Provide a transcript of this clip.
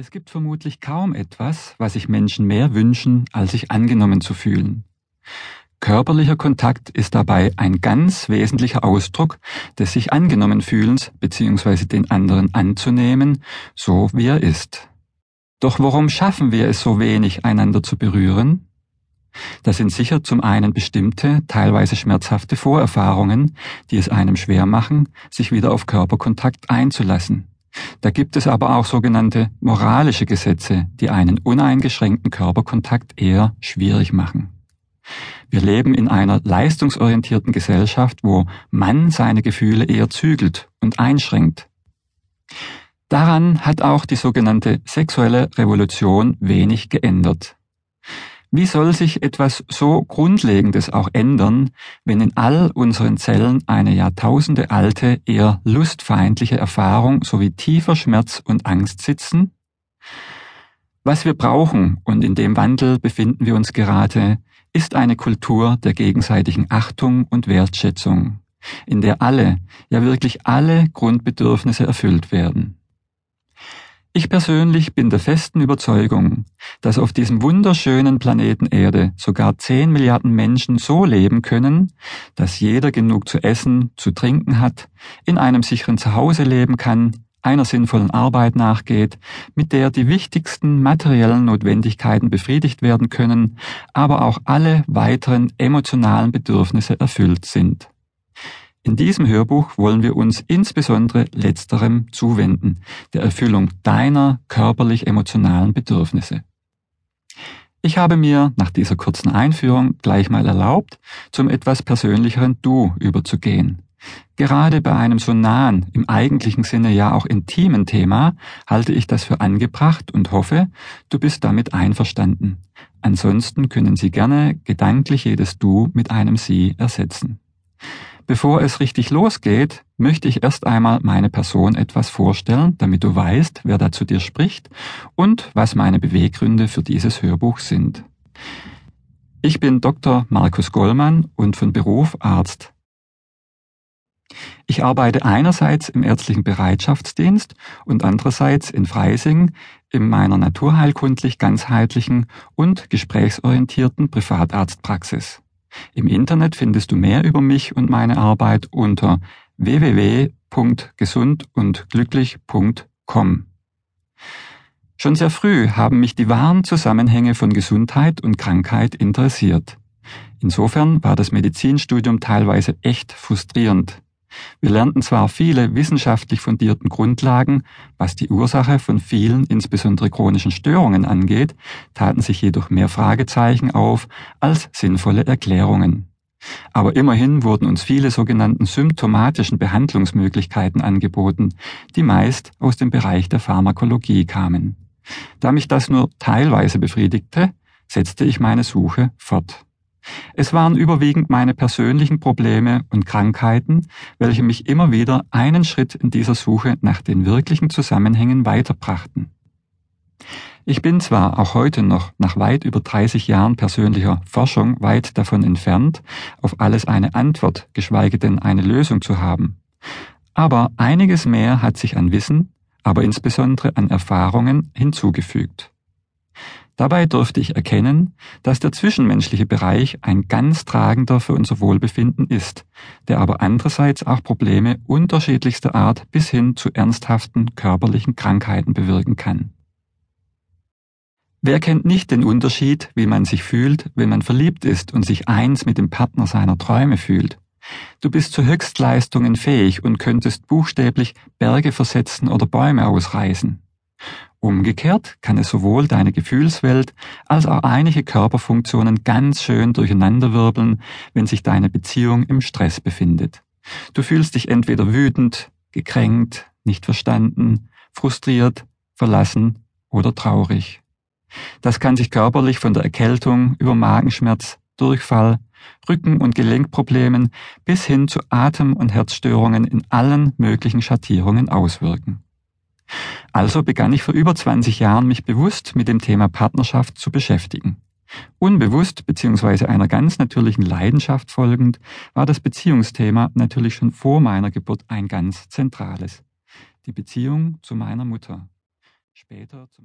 Es gibt vermutlich kaum etwas, was sich Menschen mehr wünschen, als sich angenommen zu fühlen. Körperlicher Kontakt ist dabei ein ganz wesentlicher Ausdruck des sich angenommen fühlens bzw. den anderen anzunehmen, so wie er ist. Doch warum schaffen wir es so wenig, einander zu berühren? Das sind sicher zum einen bestimmte, teilweise schmerzhafte Vorerfahrungen, die es einem schwer machen, sich wieder auf Körperkontakt einzulassen. Da gibt es aber auch sogenannte moralische Gesetze, die einen uneingeschränkten Körperkontakt eher schwierig machen. Wir leben in einer leistungsorientierten Gesellschaft, wo man seine Gefühle eher zügelt und einschränkt. Daran hat auch die sogenannte sexuelle Revolution wenig geändert. Wie soll sich etwas so Grundlegendes auch ändern, wenn in all unseren Zellen eine Jahrtausende alte, eher lustfeindliche Erfahrung sowie tiefer Schmerz und Angst sitzen? Was wir brauchen, und in dem Wandel befinden wir uns gerade, ist eine Kultur der gegenseitigen Achtung und Wertschätzung, in der alle, ja wirklich alle Grundbedürfnisse erfüllt werden. Ich persönlich bin der festen Überzeugung, dass auf diesem wunderschönen Planeten Erde sogar 10 Milliarden Menschen so leben können, dass jeder genug zu essen, zu trinken hat, in einem sicheren Zuhause leben kann, einer sinnvollen Arbeit nachgeht, mit der die wichtigsten materiellen Notwendigkeiten befriedigt werden können, aber auch alle weiteren emotionalen Bedürfnisse erfüllt sind. In diesem Hörbuch wollen wir uns insbesondere letzterem zuwenden, der Erfüllung deiner körperlich-emotionalen Bedürfnisse. Ich habe mir nach dieser kurzen Einführung gleich mal erlaubt, zum etwas persönlicheren Du überzugehen. Gerade bei einem so nahen, im eigentlichen Sinne ja auch intimen Thema halte ich das für angebracht und hoffe, du bist damit einverstanden. Ansonsten können Sie gerne gedanklich jedes Du mit einem Sie ersetzen. Bevor es richtig losgeht, möchte ich erst einmal meine Person etwas vorstellen, damit du weißt, wer da zu dir spricht und was meine Beweggründe für dieses Hörbuch sind. Ich bin Dr. Markus Gollmann und von Beruf Arzt. Ich arbeite einerseits im ärztlichen Bereitschaftsdienst und andererseits in Freising in meiner naturheilkundlich ganzheitlichen und gesprächsorientierten Privatarztpraxis. Im Internet findest du mehr über mich und meine Arbeit unter www.gesundundglücklich.com. Schon sehr früh haben mich die wahren Zusammenhänge von Gesundheit und Krankheit interessiert. Insofern war das Medizinstudium teilweise echt frustrierend. Wir lernten zwar viele wissenschaftlich fundierten Grundlagen, was die Ursache von vielen, insbesondere chronischen Störungen angeht, taten sich jedoch mehr Fragezeichen auf als sinnvolle Erklärungen. Aber immerhin wurden uns viele sogenannten symptomatischen Behandlungsmöglichkeiten angeboten, die meist aus dem Bereich der Pharmakologie kamen. Da mich das nur teilweise befriedigte, setzte ich meine Suche fort. Es waren überwiegend meine persönlichen Probleme und Krankheiten, welche mich immer wieder einen Schritt in dieser Suche nach den wirklichen Zusammenhängen weiterbrachten. Ich bin zwar auch heute noch nach weit über 30 Jahren persönlicher Forschung weit davon entfernt, auf alles eine Antwort, geschweige denn eine Lösung zu haben. Aber einiges mehr hat sich an Wissen, aber insbesondere an Erfahrungen hinzugefügt. Dabei durfte ich erkennen, dass der zwischenmenschliche Bereich ein ganz tragender für unser Wohlbefinden ist, der aber andererseits auch Probleme unterschiedlichster Art bis hin zu ernsthaften körperlichen Krankheiten bewirken kann. Wer kennt nicht den Unterschied, wie man sich fühlt, wenn man verliebt ist und sich eins mit dem Partner seiner Träume fühlt? Du bist zu Höchstleistungen fähig und könntest buchstäblich Berge versetzen oder Bäume ausreißen. Umgekehrt kann es sowohl deine Gefühlswelt als auch einige Körperfunktionen ganz schön durcheinanderwirbeln, wenn sich deine Beziehung im Stress befindet. Du fühlst dich entweder wütend, gekränkt, nicht verstanden, frustriert, verlassen oder traurig. Das kann sich körperlich von der Erkältung über Magenschmerz, Durchfall, Rücken- und Gelenkproblemen bis hin zu Atem- und Herzstörungen in allen möglichen Schattierungen auswirken. Also begann ich vor über 20 Jahren mich bewusst mit dem Thema Partnerschaft zu beschäftigen. Unbewusst bzw. einer ganz natürlichen Leidenschaft folgend war das Beziehungsthema natürlich schon vor meiner Geburt ein ganz zentrales. Die Beziehung zu meiner Mutter. Später zu